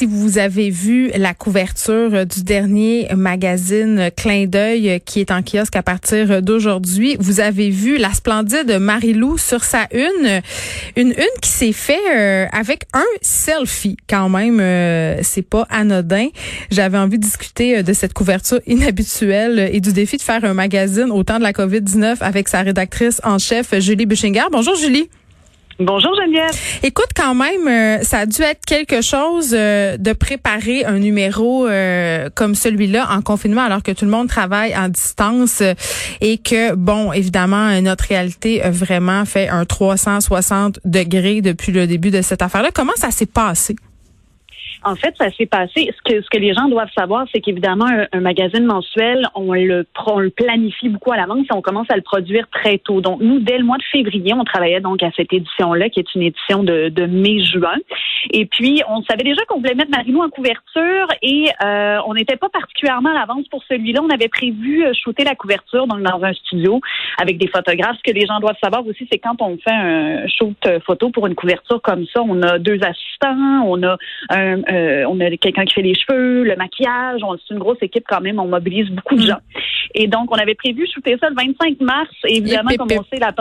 Si vous avez vu la couverture du dernier magazine Clin d'œil qui est en kiosque à partir d'aujourd'hui, vous avez vu la splendide Marilou sur sa une, une une qui s'est fait euh, avec un selfie quand même, euh, c'est pas anodin. J'avais envie de discuter euh, de cette couverture inhabituelle et du défi de faire un magazine au temps de la COVID-19 avec sa rédactrice en chef Julie Buchinger. Bonjour Julie. Bonjour Geneviève. Écoute, quand même, euh, ça a dû être quelque chose euh, de préparer un numéro euh, comme celui-là en confinement alors que tout le monde travaille en distance et que, bon, évidemment, notre réalité a vraiment fait un 360 degrés depuis le début de cette affaire-là. Comment ça s'est passé? En fait, ça s'est passé. Ce que, ce que les gens doivent savoir, c'est qu'évidemment, un, magazine mensuel, on le, on le planifie beaucoup à l'avance et on commence à le produire très tôt. Donc, nous, dès le mois de février, on travaillait donc à cette édition-là, qui est une édition de, de mai-juin. Et puis, on savait déjà qu'on voulait mettre Marilou en couverture et euh, on n'était pas particulièrement à l'avance pour celui-là. On avait prévu euh, shooter la couverture donc dans un studio avec des photographes. Ce que les gens doivent savoir aussi, c'est quand on fait un shoot photo pour une couverture comme ça, on a deux assistants, on a un, euh, on a quelqu'un qui fait les cheveux, le maquillage. C'est une grosse équipe quand même. On mobilise beaucoup de mm. gens. Et donc, on avait prévu shooter ça le 25 mars. Et évidemment, comme on sait, la,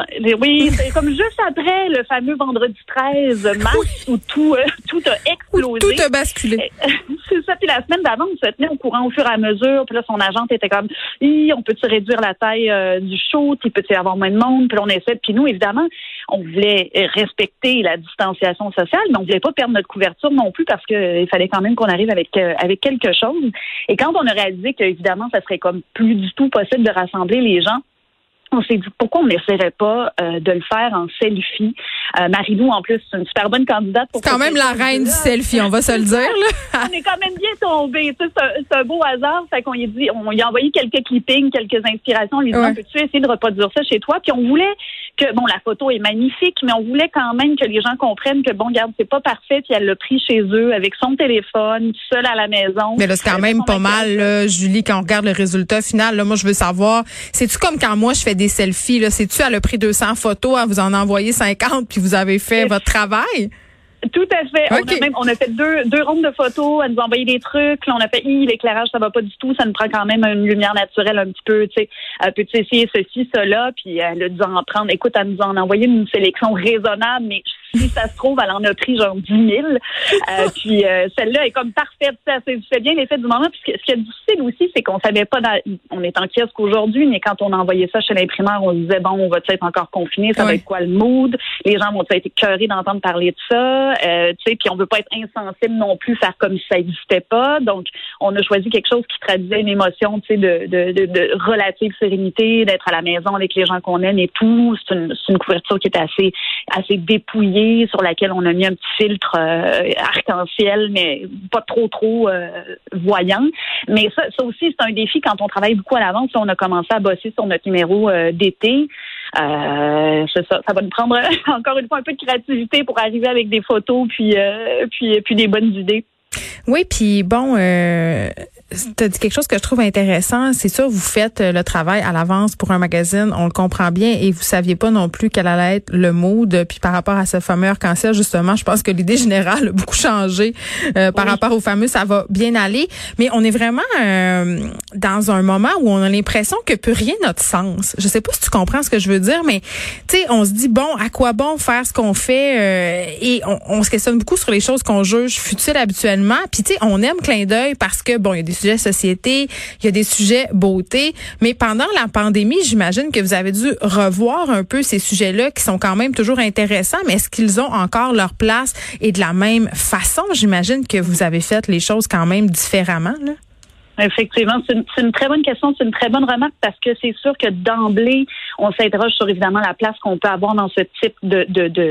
oui, c'est comme juste après le fameux vendredi 13 mars où tout, euh, tout a explosé. tout a basculé. c'est ça. Puis la semaine d'avant, on se tenait au courant au fur et à mesure. Puis là, son agente était comme, on peut-tu réduire la taille euh, du shoot? Il peut-y avoir moins de monde? Puis on essaie. Puis nous, évidemment, on voulait respecter la distanciation sociale, mais on voulait pas perdre notre couverture non plus parce qu'il fallait quand même qu'on arrive avec euh, avec quelque chose. Et quand on a réalisé qu'évidemment, ça serait comme plus du tout possible de rassembler les gens, on s'est dit pourquoi on n'essaierait pas euh, de le faire en selfie? Euh, Marilou, en plus, c'est une super bonne candidate pour. C'est quand même la reine du selfie, on va se le dire. Là. on est quand même bien tombé. C'est un, beau hasard. Fait qu'on lui a dit, on lui a envoyé quelques clippings, quelques inspirations. On lui a dit, peux-tu essayer de reproduire ça chez toi? Puis on voulait que, bon, la photo est magnifique, mais on voulait quand même que les gens comprennent que, bon, regarde, c'est pas parfait. Puis elle l'a pris chez eux avec son téléphone, seule à la maison. Mais là, c'est quand même pas mal, Julie, quand on regarde le résultat final. Là, moi, je veux savoir, c'est-tu comme quand moi je fais des selfies, là, c'est-tu, elle a pris 200 photos, à vous en envoyer 50, puis vous avez fait votre travail? Tout à fait. On, a même, on a fait deux, deux rondes de photos. Elle nous a envoyé des trucs. Là, on a fait, l'éclairage, ça va pas du tout. Ça nous prend quand même une lumière naturelle un petit peu, tu sais. Euh, Peux-tu essayer ceci, cela? Puis elle a dû en prendre. Écoute, elle nous en a envoyé une sélection raisonnable, mais si ça se trouve, elle en a pris genre 10 000. Euh, puis euh, celle-là est comme parfaite. Ça fait bien l'effet du moment. Puis ce qui est difficile aussi, c'est qu'on savait pas, on est en kiosque aujourd'hui, mais quand on envoyait ça chez l'imprimeur, on se disait, bon, on va être encore confiné? Ça va être quoi le mood? Les gens vont être écœurés d'entendre parler de ça? Euh, tu sais, puis on veut pas être insensible non plus, faire comme si ça n'existait pas. Donc, on a choisi quelque chose qui traduisait une émotion, tu sais, de, de, de, de, relative sérénité, d'être à la maison avec les gens qu'on aime et tout. C'est une, une couverture qui est assez, assez dépouillée sur laquelle on a mis un petit filtre euh, arc-en-ciel, mais pas trop trop euh, voyant. Mais ça, ça aussi, c'est un défi quand on travaille beaucoup à l'avance. On a commencé à bosser sur notre numéro euh, d'été. ça. Ça va nous prendre encore une fois un peu de créativité pour arriver avec des photos puis puis puis des bonnes idées. Oui, puis bon, euh, tu as dit quelque chose que je trouve intéressant. C'est sûr, vous faites euh, le travail à l'avance pour un magazine, on le comprend bien, et vous saviez pas non plus quel allait être le mood. Puis par rapport à ce fameux arc-en-ciel, justement, je pense que l'idée générale a beaucoup changé euh, par rapport au fameux. Ça va bien aller, mais on est vraiment euh, dans un moment où on a l'impression que plus rien n'a de sens. Je sais pas si tu comprends ce que je veux dire, mais tu sais, on se dit bon, à quoi bon faire ce qu'on fait, et on, on, se questionne beaucoup sur les choses qu'on juge futiles habituellement. Puis tu sais, on aime clin d'œil parce que bon, il y a des sujets société, il y a des sujets beauté, mais pendant la pandémie, j'imagine que vous avez dû revoir un peu ces sujets-là qui sont quand même toujours intéressants, mais est-ce qu'ils ont encore leur place et de la même façon? J'imagine que vous avez fait les choses quand même différemment. Là. Effectivement, c'est une, très bonne question, c'est une très bonne remarque parce que c'est sûr que d'emblée, on s'interroge sur évidemment la place qu'on peut avoir dans ce type de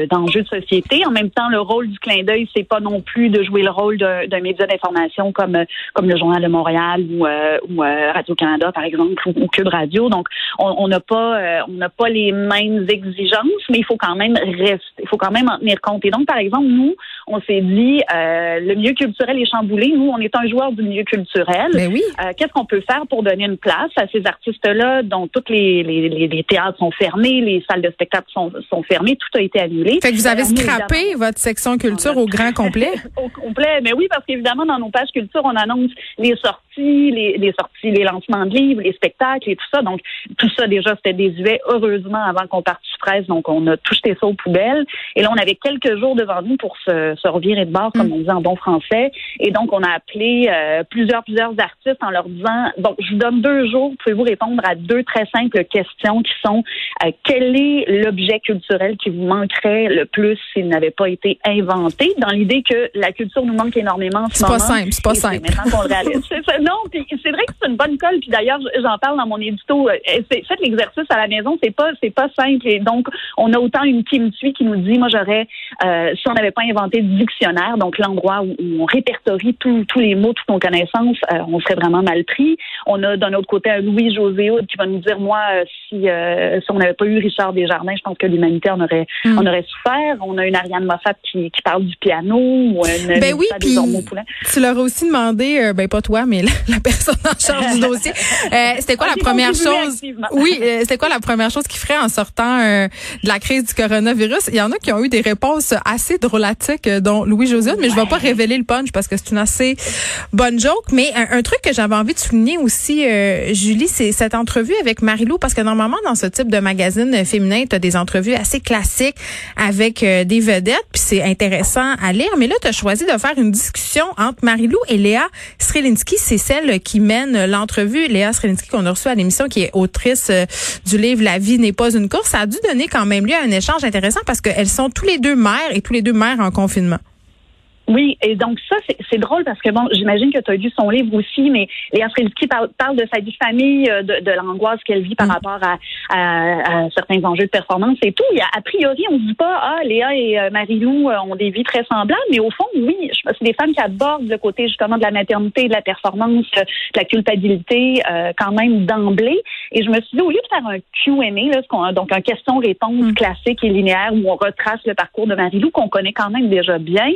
d'enjeux de, de, société. En même temps, le rôle du clin d'œil, c'est pas non plus de jouer le rôle d'un média d'information comme comme le Journal de Montréal ou, euh, ou euh, Radio Canada par exemple ou, Cube Radio. Donc, on n'a pas euh, on n'a pas les mêmes exigences, mais il faut quand même rester, il faut quand même en tenir compte. Et donc, par exemple, nous, on s'est dit, euh, le milieu culturel est chamboulé. Nous, on est un joueur du milieu culturel. Ben oui. Euh, qu'est-ce qu'on peut faire pour donner une place à ces artistes-là dont toutes les, les, les, théâtres sont fermés, les salles de spectacle sont, sont fermées, tout a été annulé. Fait que vous avez scrappé votre section culture au grand complet? au complet, mais oui, parce qu'évidemment, dans nos pages culture, on annonce les sorties, les, les sorties, les lancements de livres, les spectacles et tout ça. Donc, tout ça, déjà, c'était désuet, heureusement, avant qu'on parte presse. Donc, on a tout jeté ça aux poubelles. Et là, on avait quelques jours devant nous pour se, se revirer de bord, comme mm. on dit en bon français. Et donc, on a appelé euh, plusieurs, plusieurs artistes en leur disant, donc, je vous donne deux jours, pouvez-vous répondre à deux très simples questions qui sont, euh, quel est l'objet culturel qui vous manquerait le plus s'il n'avait pas été inventé, dans l'idée que la culture nous manque énormément en ce moment. C'est pas simple, c'est pas simple. non, puis c'est vrai que c'est une bonne colle, puis d'ailleurs, j'en parle dans mon édito. Euh, faites l'exercice à la maison, c'est pas, c'est pas simple. Et donc, on a autant une qui me suit qui nous dit, moi, j'aurais, euh, si on n'avait pas inventé de dictionnaire, donc l'endroit où, on répertorie tous les mots, toutes nos connaissances, euh, on serait vraiment mal pris. On a d'un autre côté un Louis José qui va nous dire, moi, si, si on n'avait pas eu Richard Desjardins, je pense que l'humanité en aurait, mm. aurait souffert. On a une Ariane Moffat qui, qui parle du piano. Ou une, ben oui, puis tu leur as aussi demandé, ben pas toi, mais la, personne en charge du dossier, c'était quoi ah, la première chose? Oui, c'était quoi la première chose qu'il ferait en sortant de la crise du coronavirus. Il y en a qui ont eu des réponses assez drôlatiques, euh, dont Louis José, mais je vais pas révéler le punch parce que c'est une assez bonne joke. Mais un, truc que j'avais envie de souligner aussi, euh, Julie, c'est cette entrevue avec Marilou, parce que normalement, dans ce type de magazine féminin, tu as des entrevues assez classiques avec euh, des vedettes, puis c'est intéressant à lire. Mais là, tu as choisi de faire une discussion entre Marilou et Léa Strelinski. C'est celle qui mène l'entrevue. Léa Strelinski qu'on a reçue à l'émission, qui est autrice du livre La vie n'est pas une course. Ça a dû donner quand même lieu à un échange intéressant parce qu'elles sont tous les deux mères et tous les deux mères en confinement. Oui, et donc ça, c'est drôle parce que bon, j'imagine que tu as lu son livre aussi, mais Léa Fredski parle, parle de sa vie de famille, euh, de, de l'angoisse qu'elle vit par mm. rapport à, à, certains enjeux de performance et tout. Il a, priori, on se dit pas, ah, Léa et euh, Marie-Lou euh, ont des vies très semblables, mais au fond, oui, c'est des femmes qui abordent le côté justement de la maternité, de la performance, de la culpabilité quand même d'emblée. Et je me suis dit, au lieu de faire un Q&A, donc un question-réponse mm. classique et linéaire où on retrace le parcours de Marie-Lou qu'on connaît quand même déjà bien,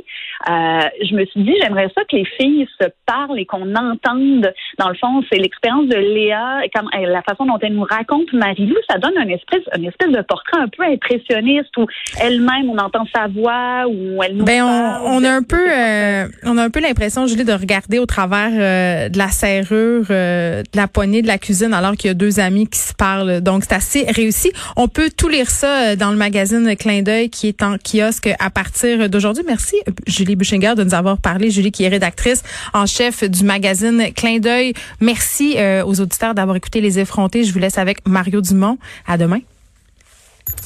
euh, je me suis dit, j'aimerais ça que les filles se parlent et qu'on entende. Dans le fond, c'est l'expérience de Léa, comme, la façon dont elle nous raconte Marie-Lou, ça donne un espèce, une espèce de portrait un peu impressionniste où elle-même, on entend sa voix, où elle nous ben, parle. On, on, a un peu, euh, on a un peu l'impression, Julie, de regarder au travers euh, de la serrure, de la poignée de la cuisine, alors qu'il y a deux amis qui se parlent. Donc, c'est assez réussi. On peut tout lire ça dans le magazine Clin d'œil qui est en kiosque à partir d'aujourd'hui. Merci, Julie Boucher de nous avoir parlé. Julie, qui est rédactrice en chef du magazine Clin d'œil. Merci euh, aux auditeurs d'avoir écouté Les Effrontés. Je vous laisse avec Mario Dumont. À demain.